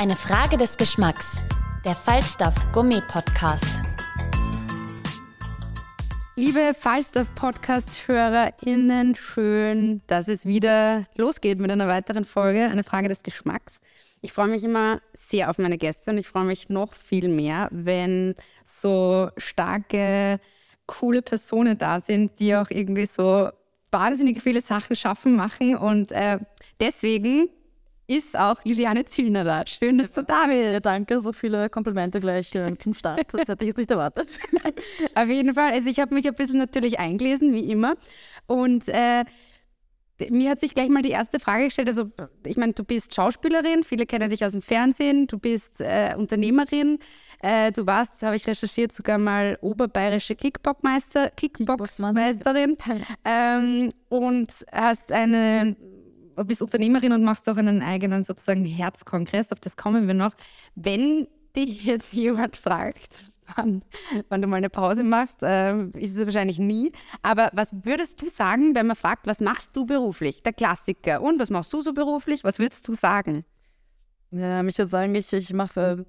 Eine Frage des Geschmacks. Der Falstaff Gourmet Podcast. Liebe Falstaff Podcast-HörerInnen, schön, dass es wieder losgeht mit einer weiteren Folge, eine Frage des Geschmacks. Ich freue mich immer sehr auf meine Gäste und ich freue mich noch viel mehr, wenn so starke, coole Personen da sind, die auch irgendwie so wahnsinnig viele Sachen schaffen, machen. Und äh, deswegen ist auch Juliane Zillner da. Schön, dass du da bist. Ja, danke, so viele Komplimente gleich äh, zum Start. Das hätte ich jetzt nicht erwartet. Auf jeden Fall. Also ich habe mich ein bisschen natürlich eingelesen, wie immer. Und äh, mir hat sich gleich mal die erste Frage gestellt. Also ich meine, du bist Schauspielerin, viele kennen dich aus dem Fernsehen, du bist äh, Unternehmerin, äh, du warst, habe ich recherchiert, sogar mal oberbayerische Kickboxmeister, Kickboxmeisterin ähm, und hast eine bist Unternehmerin und machst auch einen eigenen sozusagen Herzkongress, auf das kommen wir noch. Wenn dich jetzt jemand fragt, wann, wann du mal eine Pause machst, äh, ist es wahrscheinlich nie. Aber was würdest du sagen, wenn man fragt, was machst du beruflich? Der Klassiker. Und was machst du so beruflich? Was würdest du sagen? Ja, mich würde sagen, ich, ich mache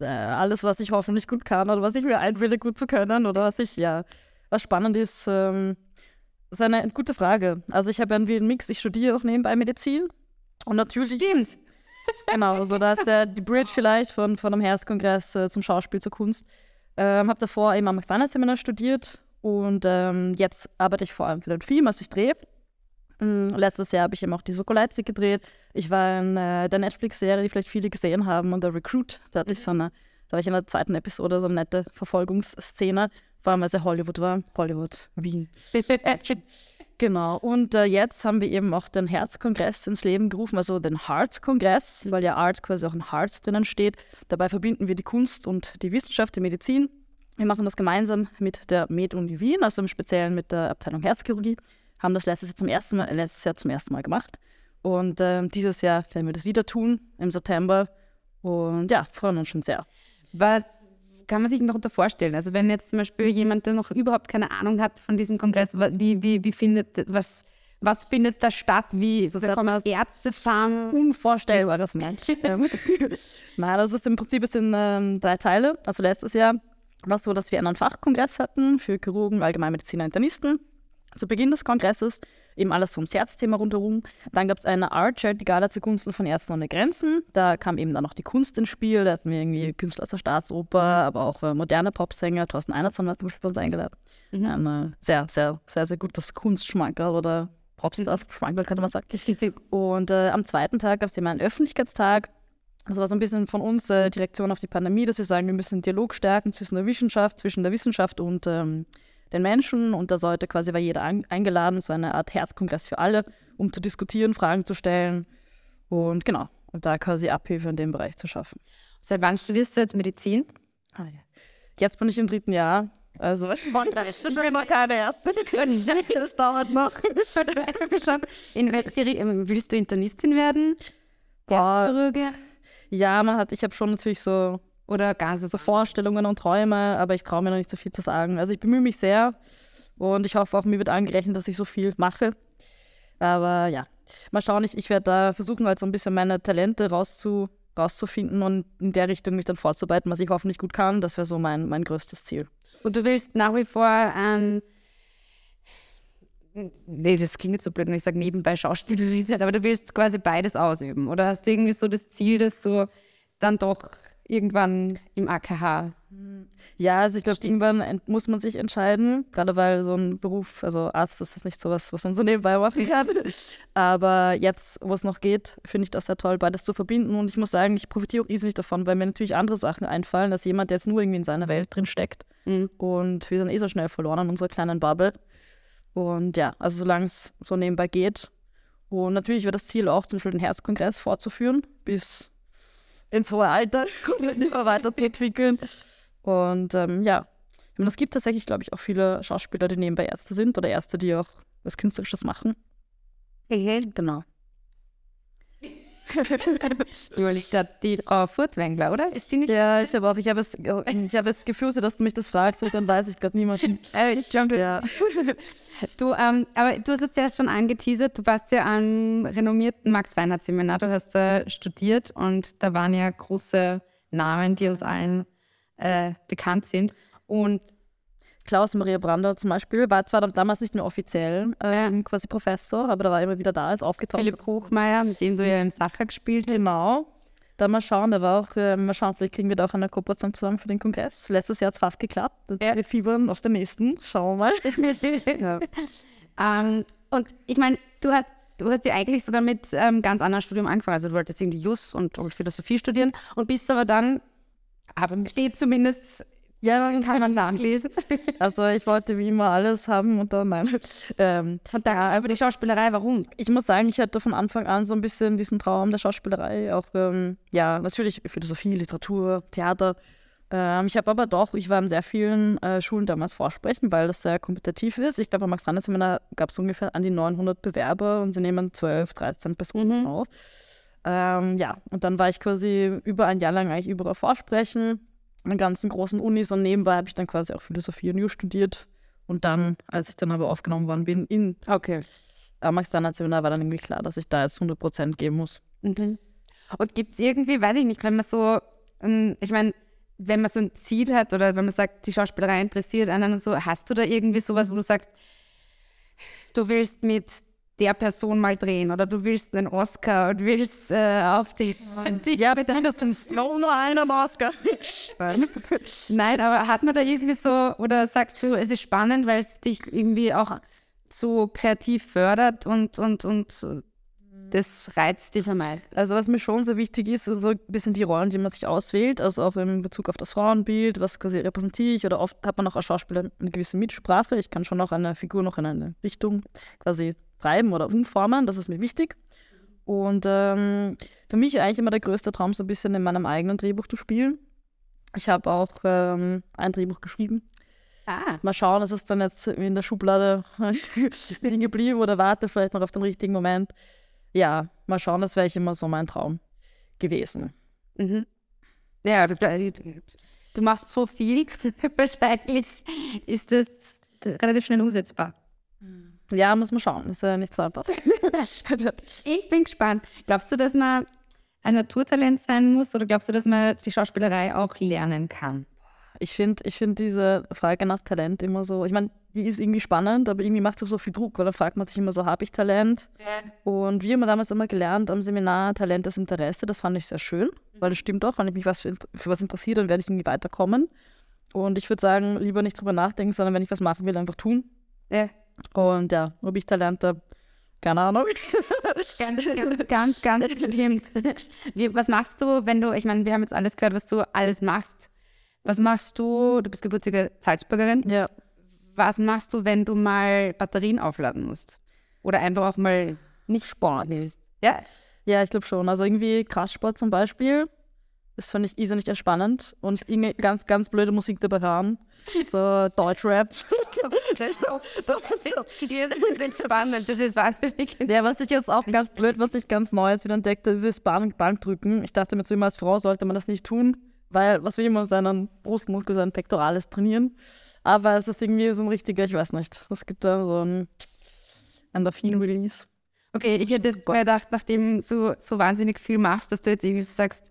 äh, alles, was ich hoffentlich gut kann oder was ich mir einbilde, gut zu können oder was ich, ja, was spannend ist. Ähm, das ist eine gute Frage. Also ich habe irgendwie einen Mix, ich studiere auch nebenbei Medizin. Und natürlich. Stimmt. Genau, also da ist der, die Bridge vielleicht von, von einem Herzkongress äh, zum Schauspiel, zur Kunst. Ähm, habe davor eben am Max-Seminar studiert und ähm, jetzt arbeite ich vor allem für den Film, also ich drehe. Ähm, letztes Jahr habe ich eben auch die Soko Leipzig gedreht. Ich war in äh, der Netflix-Serie, die vielleicht viele gesehen haben, und The Recruit. Da hatte ich so eine, da war ich in der zweiten Episode so eine nette Verfolgungsszene vor allem als er Hollywood war. Hollywood, Wien. genau. Und äh, jetzt haben wir eben auch den Herzkongress ins Leben gerufen, also den Hearts-Kongress, weil ja Art quasi auch in Hearts drinnen steht. Dabei verbinden wir die Kunst und die Wissenschaft, die Medizin. Wir machen das gemeinsam mit der Med-Uni Wien, also im Speziellen mit der Abteilung Herzchirurgie. Haben das letztes Jahr zum ersten Mal, letztes Jahr zum ersten Mal gemacht. Und äh, dieses Jahr werden wir das wieder tun, im September. Und ja, freuen uns schon sehr. Was kann man sich darunter vorstellen? Also wenn jetzt zum Beispiel jemand, der noch überhaupt keine Ahnung hat von diesem Kongress, wie, wie, wie findet, was, was findet da statt? Wie so da kommen Ärzte fahren? Unvorstellbar, das Mensch. Nein, das ist im Prinzip es sind ähm, drei Teile. Also letztes Jahr war es so, dass wir einen Fachkongress hatten für Chirurgen, Allgemeinmediziner, Internisten zu Beginn des Kongresses eben alles ums Herzthema rundherum. Dann gab es eine Archer, die Gala zugunsten von Ärzten ohne Grenzen. Da kam eben dann noch die Kunst ins Spiel. Da hatten wir irgendwie Künstler aus der Staatsoper, aber auch äh, moderne Popsänger. Thorsten Einerson war zum Beispiel bei uns eingeladen. Mhm. Ein äh, sehr, sehr, sehr, sehr gutes Kunstschmankerl oder Popstar-Schmankerl, könnte man sagen. Und äh, am zweiten Tag gab es eben einen Öffentlichkeitstag. Das war so ein bisschen von uns äh, die Reaktion auf die Pandemie, dass wir sagen, wir müssen den Dialog stärken zwischen der Wissenschaft, zwischen der Wissenschaft und ähm, den Menschen und da sollte quasi war jeder eingeladen, so eine Art Herzkongress für alle, um zu diskutieren, Fragen zu stellen und genau, und da quasi Abhilfe in dem Bereich zu schaffen. Seit wann studierst du jetzt Medizin? Ah, ja. Jetzt bin ich im dritten Jahr. Also, ich bin noch keine Ärztin. Das dauert noch. In welche, willst du Internistin werden? Herzchirurge? Ja, man hat, ich habe schon natürlich so oder ganz so Vorstellungen und Träume, aber ich traue mir noch nicht so viel zu sagen. Also ich bemühe mich sehr und ich hoffe auch, mir wird angerechnet, dass ich so viel mache. Aber ja, mal schauen, ich, ich werde da versuchen, halt so ein bisschen meine Talente rauszu, rauszufinden und in der Richtung mich dann vorzubereiten, was ich hoffentlich gut kann. Das wäre so mein, mein größtes Ziel. Und du willst nach wie vor ähm, nee, das klingt jetzt so blöd, wenn ich sage nebenbei Schauspielerin aber du willst quasi beides ausüben. Oder hast du irgendwie so das Ziel, dass du dann doch irgendwann im AKH? Ja, also ich glaube, irgendwann muss man sich entscheiden, gerade weil so ein Beruf, also Arzt ist das nicht so was, was man so nebenbei machen kann. Aber jetzt, wo es noch geht, finde ich das sehr toll, beides zu verbinden. Und ich muss sagen, ich profitiere auch riesig davon, weil mir natürlich andere Sachen einfallen, als jemand, der jetzt nur irgendwie in seiner Welt drin steckt. Mhm. Und wir sind eh so schnell verloren in unserer kleinen Bubble. Und ja, also solange es so nebenbei geht. Und natürlich wird das Ziel auch, zum Beispiel den Herzkongress fortzuführen, bis ins hohe Alter und immer weiterzuentwickeln. Und ähm, ja, ich meine, es gibt tatsächlich, glaube ich, auch viele Schauspieler, die nebenbei Ärzte sind oder Ärzte, die auch was Künstlerisches machen. Genau. Überlegt gerade die Frau Furtwängler, oder? Ist die nicht? Ja, ich habe auch, ich habe es, ich habe das Gefühl, dass du mich das fragst, und dann weiß ich gerade niemanden. Äh, John, Ja. Du, ähm, aber du hast jetzt ja schon angeteasert, du warst ja am renommierten Max-Reinhardt-Seminar, du hast äh, studiert und da waren ja große Namen, die uns allen äh, bekannt sind. Und Klaus Maria Brander zum Beispiel war zwar damals nicht mehr offiziell ähm, quasi Professor, aber da war immer wieder da, ist aufgetaucht. Philipp Hochmeier, mit dem du ja im Sacher gespielt hast. Genau. Dann mal schauen, da war auch, äh, mal schauen, vielleicht kriegen wir da auch eine Kooperation zusammen für den Kongress. Letztes Jahr hat es fast geklappt. Ja. Wir fiebern auf den nächsten. Schauen wir mal. ja. Ähm, und ich meine, du hast, du hast ja eigentlich sogar mit ähm, ganz anderem Studium angefangen. Also du wolltest irgendwie Jus und, und Philosophie studieren und bist aber dann, aber steht zumindest, ja, dann kann man nachlesen. Also ich wollte wie immer alles haben und dann nein. Ähm, Und da über die Schauspielerei, warum? ich muss sagen, ich hatte von Anfang an so ein bisschen diesen Traum der Schauspielerei. Auch, ähm, ja, natürlich Philosophie, Literatur, Theater. Ähm, ich habe aber doch, ich war in sehr vielen äh, Schulen damals vorsprechen, weil das sehr kompetitiv ist. Ich glaube, am max randers seminar gab es ungefähr an die 900 Bewerber und sie nehmen 12, 13 Personen Mhm. auf. Ähm, ja, und dann war ich quasi über ein Jahr lang eigentlich überall vorsprechen, an ganzen großen Unis und nebenbei habe ich dann quasi auch Philosophie und Jus studiert. Und dann, als ich dann aber aufgenommen worden bin in Okay. am max randers seminar war dann irgendwie klar, dass ich da jetzt 100% geben muss. Mhm. Und gibt es irgendwie, weiß ich nicht, wenn man so, ich meine, wenn man so ein Ziel hat oder wenn man sagt, die Schauspielerei interessiert einen und so, hast du da irgendwie sowas, wo du sagst, du willst mit der Person mal drehen oder du willst einen Oscar und willst äh, auf die, die Ja, mindestens noch nur einer Oscar. Nein, aber hat man da irgendwie so, oder sagst du, es ist spannend, weil es dich irgendwie auch so kreativ fördert und, und, und das reizt dich am meisten? Also was mir schon sehr wichtig ist, sind so ein bisschen die Rollen, die man sich auswählt, also auch in Bezug auf das Frauenbild, was quasi repräsentiere ich oder oft hat man auch als Schauspieler eine gewisse Mitsprache. Ich kann schon auch eine Figur noch in eine Richtung quasi treiben oder umformen, das ist mir wichtig. Und ähm, für mich eigentlich immer der größte Traum, so ein bisschen in meinem eigenen Drehbuch zu spielen. Ich habe auch ähm, ein Drehbuch geschrieben. Ah, Mal schauen, ist es dann jetzt in der Schublade liegen geblieben oder warte vielleicht noch auf den richtigen Moment. Ja, mal schauen, das wäre ich immer so mein Traum gewesen. Mhm. Ja, du, du du machst so viel, wahrscheinlich ist das relativ schnell umsetzbar. Ja, muss man schauen, ist ja nicht so einfach. Ich bin gespannt. Glaubst du, dass man ein Naturtalent sein muss oder glaubst du, dass man die Schauspielerei auch lernen kann? Ich finde ich find diese Frage nach Talent immer so, ich meine, die ist irgendwie spannend, aber irgendwie macht es auch so viel Druck, weil dann fragt man sich immer so, habe ich Talent? Und wir haben damals immer gelernt am Seminar, Talent ist Interesse, das fand ich sehr schön, weil das stimmt auch, wenn ich mich was für, für was interessiere, dann werde ich irgendwie weiterkommen. Und ich würde sagen, lieber nicht drüber nachdenken, sondern wenn ich was machen will, einfach tun. Ja. Und ja, ob ich Talent habe, keine Ahnung. Ganz, ganz, ganz, ganz schlimm. Was machst du, wenn du, ich meine, wir haben jetzt alles gehört, was du alles machst. Was machst du, du bist gebürtige Salzburgerin, ja. was machst du, wenn du mal Batterien aufladen musst? Oder einfach auch mal nicht Sport willst? Ja. Ja, ich glaube schon. Also irgendwie Kraftsport zum Beispiel. Das fand ich irrsinnig entspannend und irgendwie ganz, ganz blöde Musik dabei hören. So Deutschrap. Das ist spannend, das ist was für mich. Ja, was ich jetzt auch ganz blöd, was ich ganz Neues wieder entdeckte, ist Bank, Bankdrücken. Ich dachte mir zu immer, als Frau sollte man das nicht tun, weil was will man seinen Brustmuskel, seinen Pektoralis trainieren. Aber es ist irgendwie so ein richtiger, ich weiß nicht, es gibt da so ein Endorphin-Release. Okay, ich hätte jetzt gedacht, nachdem du so wahnsinnig viel machst, dass du jetzt irgendwie so sagst,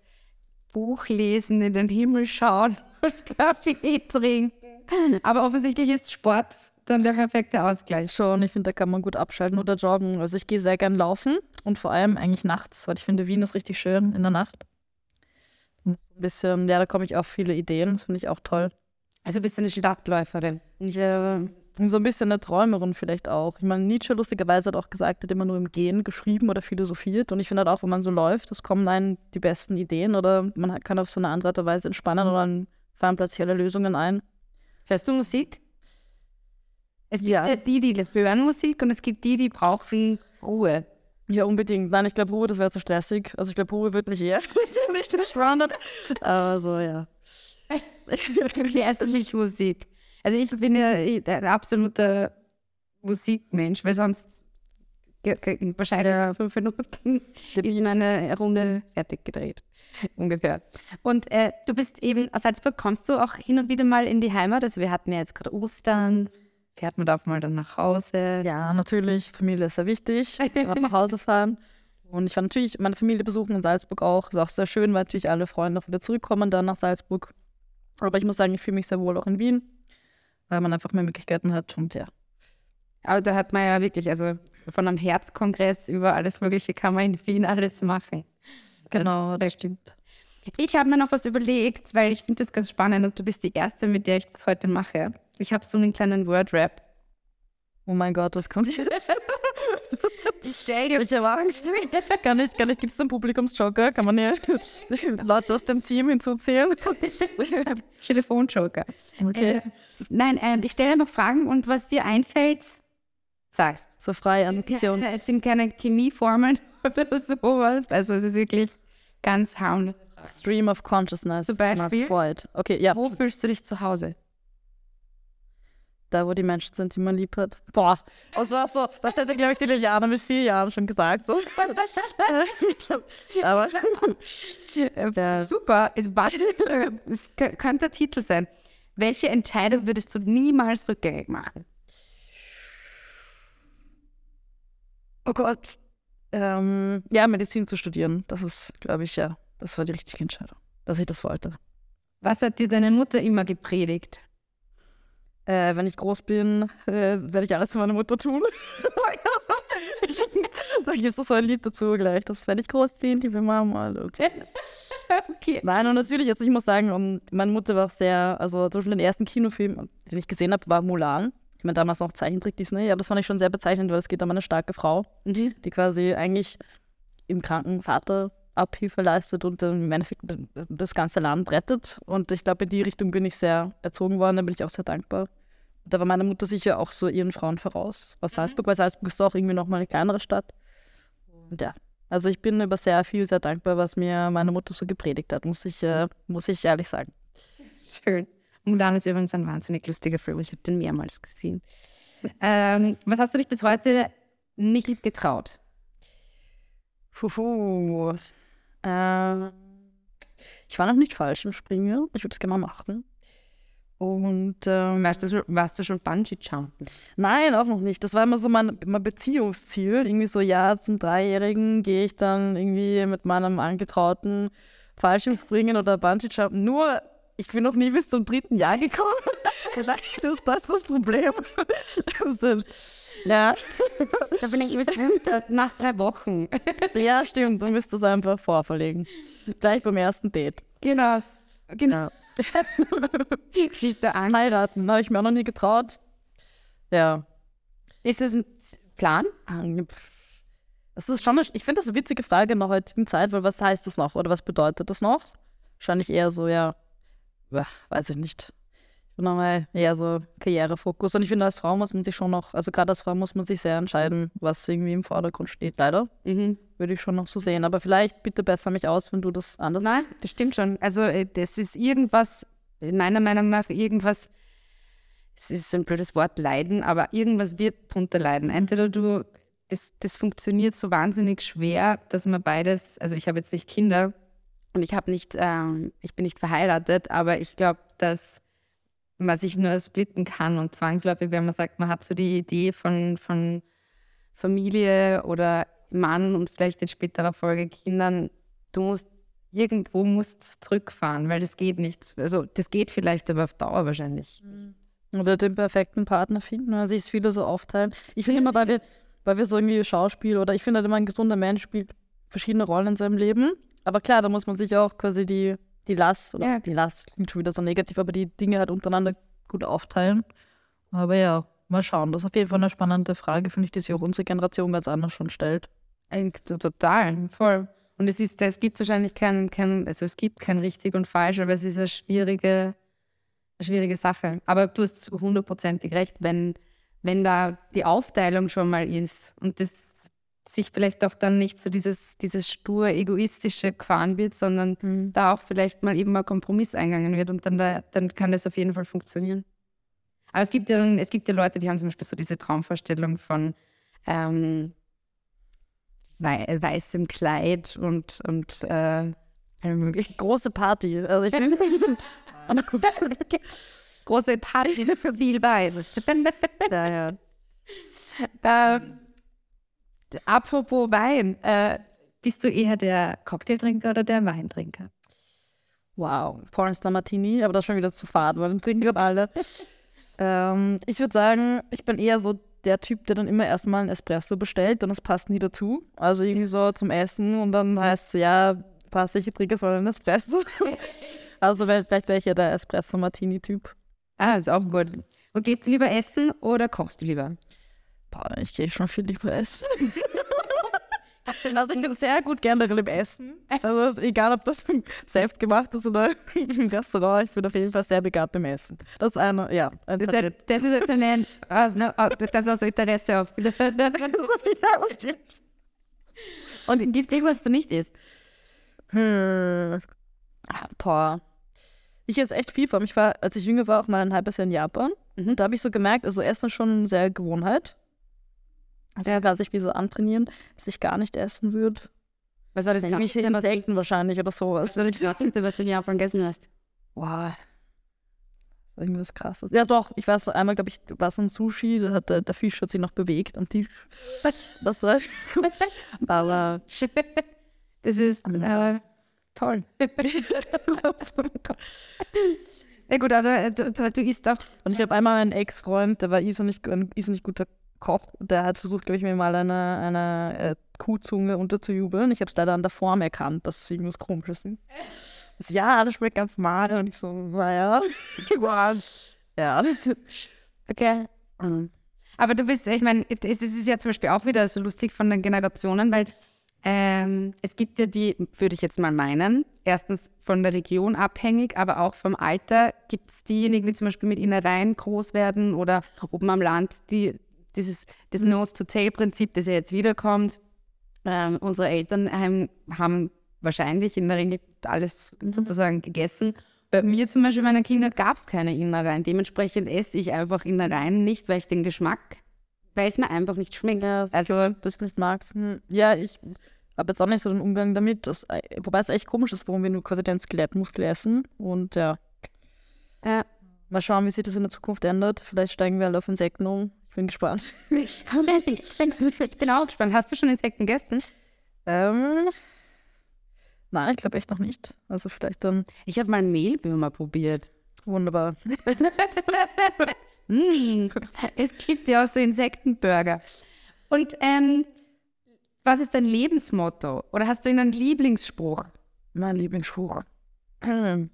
Buch lesen, in den Himmel schauen, Kaffee trinken. Aber offensichtlich ist Sport dann der perfekte Ausgleich. Schon, ich finde, da kann man gut abschalten oder joggen. Also ich gehe sehr gern laufen und vor allem eigentlich nachts, weil ich finde, Wien ist richtig schön in der Nacht. Ein bisschen, ja, da komme ich auf viele Ideen, das finde ich auch toll. Also bist du eine Stadtläuferin. Nicht ja, so ein bisschen eine Träumerin vielleicht auch. Ich meine, Nietzsche lustigerweise hat auch gesagt, hat immer nur im Gehen geschrieben oder philosophiert. Und ich finde halt auch, wenn man so läuft, es kommen einem die besten Ideen oder man kann auf so eine andere Art und Weise entspannen oder dann fallen plötzlich alle Lösungen ein. Hörst du Musik? Es gibt ja. die, die hören Musik und es gibt die, die brauchen Ruhe. Ja, unbedingt. Nein, ich glaube, Ruhe, das wäre zu stressig. Also ich glaube, Ruhe wird mich eher nicht entspannen. Aber so, ja. Erst nicht Musik. Also ich bin ja ein absoluter Musikmensch, weil sonst wahrscheinlich fünf Minuten ist meine Runde fertig gedreht. Ungefähr. Und äh, du bist eben aus Salzburg, kommst du auch hin und wieder mal in die Heimat? Also wir hatten ja jetzt gerade Ostern, fährt man da auch mal dann nach Hause? Ja, natürlich. Familie ist sehr wichtig. nach Hause fahren. Und ich war natürlich meine Familie besuchen in Salzburg auch. Ist auch sehr schön, weil natürlich alle Freunde auch wieder zurückkommen dann nach Salzburg. Aber ich muss sagen, ich fühle mich sehr wohl auch in Wien, weil man einfach mehr Möglichkeiten hat und ja. Aber da hat man ja wirklich, also von einem Herzkongress über alles Mögliche kann man in Wien alles machen. Genau, das stimmt. Ich habe mir noch was überlegt, weil ich finde das ganz spannend und du bist die Erste, mit der ich das heute mache. Ich habe so einen kleinen Word-Rap. Oh mein Gott, was kommt jetzt? ich stell dir. Ich habe Angst. Kann ich, kann ich, gibt es einen Publikumsjoker? Kann man ja Leute aus dem Team hinzuzählen? Telefonjoker. Okay. Äh, nein, äh, ich stelle einfach Fragen und was dir einfällt, sagst. So frei an. Es sind keine Chemieformeln oder sowas. Also es ist wirklich ganz harmlos. Stream of Consciousness. Zum Beispiel. Freud. Okay, ja. Wo fühlst du dich zu Hause? Da, wo die Menschen sind, die man lieb hat. Boah, das war so, das hätte, glaube ich, die Liliana mit vier Jahren schon gesagt. So. Aber ja. super, es, war, es könnte der Titel sein. Welche Entscheidung würdest du niemals rückgängig machen? Oh Gott. Ähm, ja, Medizin zu studieren. Das ist, glaube ich, ja, das war die richtige Entscheidung, dass ich das wollte. Was hat dir deine Mutter immer gepredigt? Äh, wenn ich groß bin, äh, werde ich alles für meine Mutter tun. da gibt es so ein Lied dazu gleich, dass wenn ich groß bin, liebe Mama. okay. Nein, und natürlich, also ich muss sagen, um, meine Mutter war auch sehr, also zum Beispiel den ersten Kinofilm, den ich gesehen habe, war Mulan. Ich meine, damals noch Zeichentrick Disney, aber das fand ich schon sehr bezeichnend, weil es geht um eine starke Frau, mhm. die quasi eigentlich im kranken Vater Abhilfe leistet und im Endeffekt das ganze Land rettet. Und ich glaube, in die Richtung bin ich sehr erzogen worden, da bin ich auch sehr dankbar. Da war meine Mutter sicher auch so ihren Frauen voraus aus mhm. Salzburg, weil Salzburg ist auch irgendwie nochmal eine kleinere Stadt. Und ja, also ich bin über sehr viel sehr dankbar, was mir meine Mutter so gepredigt hat, muss ich, äh, muss ich ehrlich sagen. Schön. Mulan ist übrigens ein wahnsinnig lustiger Film. Ich habe den mehrmals gesehen. Ähm, was hast du dich bis heute nicht getraut? Puh, äh, ich war noch nicht falsch im Springer. Ich würde es gerne mal machen. Und ähm, warst, du schon, warst du schon Bungee-Jumpen? Nein, auch noch nicht. Das war immer so mein, mein Beziehungsziel. Irgendwie so, ja, zum Dreijährigen gehe ich dann irgendwie mit meinem Angetrauten Fallschirmspringen oder Bungee-Jumpen. Nur, ich bin noch nie bis zum dritten Jahr gekommen. Vielleicht ist das das Problem. also, ja. Da bin ich nach drei Wochen. ja, stimmt. Dann müsst du es einfach vorverlegen. Gleich beim ersten Date. Genau. Genau. Heiraten, habe ich mir auch noch nie getraut. Ja. Ist das ein Plan? Das ist schon, eine, ich finde das eine witzige Frage in der heutigen Zeit, weil was heißt das noch oder was bedeutet das noch? Wahrscheinlich eher so, ja, weiß ich nicht. Nochmal eher so Karrierefokus. Und ich finde, als Frau muss man sich schon noch, also gerade als Frau muss man sich sehr entscheiden, was irgendwie im Vordergrund steht, leider. Mhm. Würde ich schon noch so sehen. Aber vielleicht bitte besser mich aus, wenn du das anders Nein, siehst. das stimmt schon. Also äh, das ist irgendwas, meiner Meinung nach, irgendwas, es ist ein blödes Wort, leiden, aber irgendwas wird drunter leiden. Entweder du, es, das funktioniert so wahnsinnig schwer, dass man beides, also ich habe jetzt nicht Kinder und ich habe nicht, ähm, ich bin nicht verheiratet, aber ich glaube, dass man sich nur splitten kann und zwangsläufig, wenn man sagt, man hat so die Idee von, von Familie oder Mann und vielleicht in späterer Folge Kindern, du musst irgendwo musst zurückfahren, weil das geht nicht. Also das geht vielleicht, aber auf Dauer wahrscheinlich. Mhm. Oder den perfekten Partner finden, also sich viele so aufteilen. Ich finde immer, weil wir, weil wir so irgendwie Schauspiel oder ich finde halt immer ein gesunder Mensch spielt verschiedene Rollen in seinem Leben. Aber klar, da muss man sich auch quasi die die Last, oder Ja. die Last klingt schon wieder so negativ, aber die Dinge halt untereinander gut aufteilen. Aber ja, mal schauen. Das ist auf jeden Fall eine spannende Frage, finde ich, die sich auch unsere Generation ganz anders schon stellt. Total, voll. Und es ist, es gibt wahrscheinlich kein, kein, also es gibt kein richtig und falsch, aber es ist eine schwierige, eine schwierige Sache. Aber du hast hundertprozentig recht, wenn, wenn da die Aufteilung schon mal ist und das sich vielleicht auch dann nicht so dieses, dieses stur egoistische gefahren wird, sondern da auch vielleicht mal eben ein Kompromiss eingegangen wird und dann, da, dann kann das auf jeden Fall funktionieren. Aber es gibt ja, dann- es gibt ja Leute, die haben zum Beispiel so diese Traumvorstellung von ähm, wei weißem Kleid und, und äh, allem möglichen. Große Party. Also ich finde, Große Party für viel Wein. ja, ja. ähm, apropos Wein, äh, bist du eher der Cocktailtrinker oder der Weintrinker? Wow, Pornstar Martini, aber das ist schon wieder zu fad, weil dann trinken gerade alle. ähm, ich würde sagen, ich bin eher so der Typ, der dann immer erstmal einen Espresso bestellt und es passt nie dazu. Also irgendwie so zum Essen und dann heißt es, ja, passt, ich trinke jetzt mal einen Espresso. also vielleicht wäre ich ja der Espresso Martini-Typ. Ah, ist auch gut. Und gehst du lieber essen oder kochst du lieber? Boah, ich gehe schon viel lieber essen. Also ich bin sehr gut generell im Essen. Also egal, ob das selbst gemacht ist oder im Restaurant, ich bin auf jeden Fall sehr begabt im Essen. Das ist eine, ja, ein Das ist, das ist jetzt ein also, ne, das ist also Interesse auf. Und gibt es irgendwas, was du nicht isst? Hm. Ah, Boah. Ich esse echt viel vor allem. Ich war, als ich jünger war, auch mal ein halbes Jahr in Japan. Mhm. Da habe ich so gemerkt, also Essen ist schon eine sehr Gewohnheit. Also ja. kann sich wie so antrainieren, dass ich gar nicht essen würde. Was war das was, du- Insekten wahrscheinlich oder sowas. was war das Krasseste, was du in Japan gegessen hast? Wow. Irgendwas krasses. Ja doch, ich weiß so einmal, glaube ich, war so ein Sushi, da hat der, der Fisch hat sich noch bewegt am Tisch. Das war. Aber Das ist äh, toll. Ja gut, aber äh, du, du, du isst auch. Und ich habe einmal einen Ex-Freund, der war irrsinnig, ein irrsinnig guter Koch. Der hat versucht, glaube ich, mir mal eine, eine äh, Kuhzunge unterzujubeln. Ich habe es leider an der Form erkannt, dass es irgendwas Komisches ist. Ich so, ja, das schmeckt ganz mal. Und ich so, naja. ja. Okay. Mhm. Aber du bist, ich meine, es ist ja zum Beispiel auch wieder so lustig von den Generationen, weil ähm, es gibt ja die, würde ich jetzt mal meinen, erstens von der Region abhängig, aber auch vom Alter gibt es diejenigen, die zum Beispiel mit Innereien groß werden oder oben am Land, die dieses das Nose-to-Tail-Prinzip, das ja jetzt wiederkommt. Ähm, unsere Eltern haben, haben wahrscheinlich in der Regel alles sozusagen gegessen. Bei mir zum Beispiel, meiner Kinder, gab es keine Innereien. Dementsprechend esse ich einfach Innereien nicht, weil ich den Geschmack, weil es mir einfach nicht schmeckt. Ja, also, das nicht magst. Hm. Ja, ich habe jetzt auch nicht so den Umgang damit. Das, wobei es echt komisch ist, warum wir nur quasi den Skelettmuskel essen. Und ja, äh, mal schauen, wie sich das in der Zukunft ändert. Vielleicht steigen wir alle auf Insekten um. Ich bin gespannt. ich bin auch gespannt. Hast du schon Insekten gegessen? Ähm, nein, ich glaube echt noch nicht. Also vielleicht dann Ich habe mal Mehlwürmer probiert. wunderbar. Mm, es gibt ja auch so Insektenburger. Und ähm, was ist dein Lebensmotto? Oder hast du einen Lieblingsspruch? Mein Lieblingsspruch.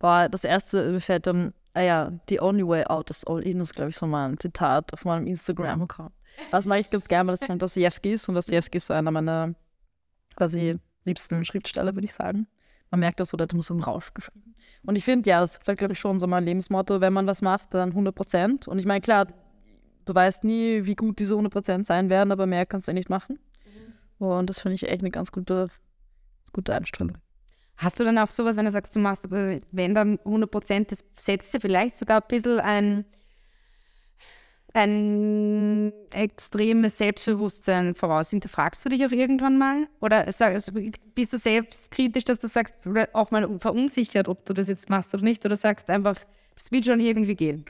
War das erste, mir fällt dann, ah ja, the only way out is all in, ist glaube ich so mein Zitat auf meinem Instagram-Account. Das mache ich ganz gerne, weil das von Dostoevsky ist und Dostoevsky ist so einer meiner quasi liebsten Schriftsteller, würde ich sagen. Man merkt das so, der hat so im Rausch geschrieben. Und ich finde, ja, das fällt, glaube ich, schon so mein Lebensmotto, wenn man was macht, dann 100 Prozent. Und ich meine, klar, du weißt nie, wie gut diese 100 Prozent sein werden, aber mehr kannst du nicht machen. Und das finde ich echt eine ganz gute, gute Einstellung. Hast du dann auch sowas, wenn du sagst, du machst, also wenn dann 100 Prozent, das setzt dir vielleicht sogar ein bisschen ein, ein extremes Selbstbewusstsein voraus? Hinterfragst du dich auch irgendwann mal? Oder also bist du selbstkritisch, dass du sagst, auch mal verunsichert, ob du das jetzt machst oder nicht? Oder sagst einfach, es wird schon irgendwie gehen?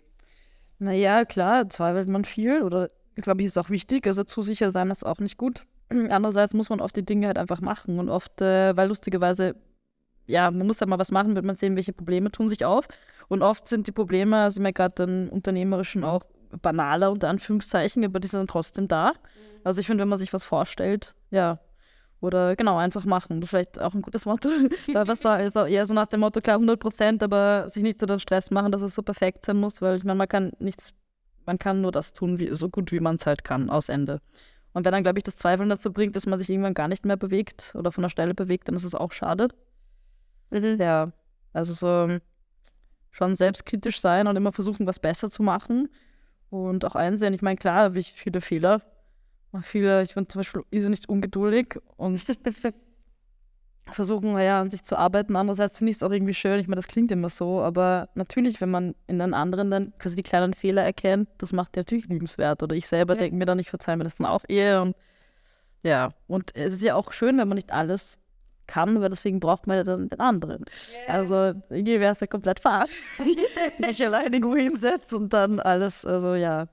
Naja, klar, zweifelt man viel oder ich glaube, ich ist auch wichtig. Also zu sicher sein ist auch nicht gut. Andererseits muss man oft die Dinge halt einfach machen und oft, äh, weil lustigerweise, ja, man muss halt mal was machen, wird man sehen, welche Probleme tun sich auf. Und oft sind die Probleme, also mir gerade den unternehmerischen auch banaler unter Anführungszeichen, aber die sind dann trotzdem da. Also ich finde, wenn man sich was vorstellt, ja. Oder genau, einfach machen. Das ist vielleicht auch ein gutes Motto. Weil was da ist auch eher so nach dem Motto, klar 100 Prozent, aber sich nicht so den Stress machen, dass es so perfekt sein muss, weil ich meine, man kann nichts, man kann nur das tun, wie, so gut wie man es halt kann, aus Ende. Und wenn dann, glaube ich, das Zweifeln dazu bringt, dass man sich irgendwann gar nicht mehr bewegt oder von der Stelle bewegt, dann ist es auch schade. Mhm. Ja, also so schon selbstkritisch sein und immer versuchen, was besser zu machen. Und auch einsehen, ich meine, klar, habe ich viele Fehler. Viele, ich bin zum Beispiel nicht ungeduldig und versuchen, ja, an sich zu arbeiten. Andererseits finde ich es auch irgendwie schön. Ich meine, das klingt immer so, aber natürlich, wenn man in den anderen dann quasi die kleinen Fehler erkennt, das macht ja natürlich liebenswert. Oder ich selber Ja. denke mir dann, ich verzeihe mir das dann auch eher. Und ja, und es ist ja auch schön, wenn man nicht alles kann, weil deswegen braucht man ja dann den anderen. Also irgendwie wäre es ja komplett falsch, mich alleine irgendwo hinsetzt und dann alles, also ja.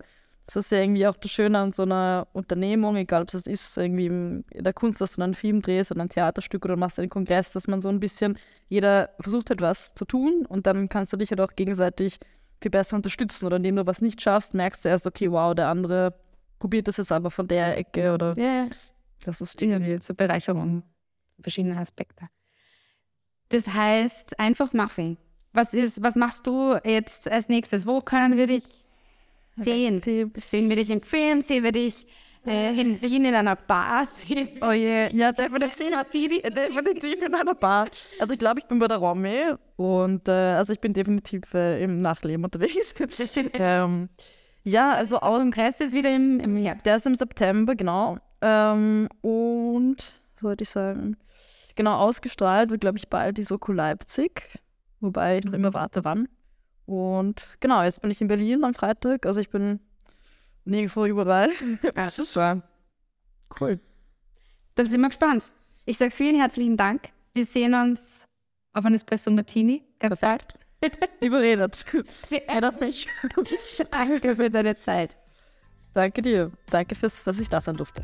Das ist ja irgendwie auch das Schöne an so einer Unternehmung, egal ob es das ist, irgendwie in der Kunst, dass du dann einen Film drehst oder ein Theaterstück oder machst einen Kongress, dass man so ein bisschen, jeder versucht halt was zu tun und dann kannst du dich halt auch gegenseitig viel besser unterstützen oder indem du was nicht schaffst, merkst du erst, okay, wow, der andere probiert das jetzt aber von der Ecke oder Ja, ja. das ist Ja, irgendwie zur Bereicherung verschiedener Aspekte. Das heißt, einfach machen. Was, ist, was machst du jetzt als nächstes? Wo können wir dich sehen? Sehen wir dich im Film? Sehen wir dich äh, in Wien in einer Bar? Sehen Oh je, ja, definitiv, definitiv in einer Bar. Also ich glaube, ich bin bei der Romy und äh, also ich bin definitiv äh, im Nachleben unterwegs. ähm, ja, also aus, Kongress ist wieder im, im Herbst. der ist im September, genau. Ähm, und, wollte ich sagen, genau, ausgestrahlt wird, glaube ich, bald die Soko Leipzig, wobei ich noch immer warte, wann. Und genau, jetzt bin ich in Berlin am Freitag, also ich bin nirgendwo überall. Ja, super. Cool. Dann sind wir gespannt. Ich sage vielen herzlichen Dank. Wir sehen uns auf ein Espresso Martini. Perfekt. Überredet. Erinnert mich. Danke für deine Zeit. Danke dir. Danke fürs, dass ich da sein durfte.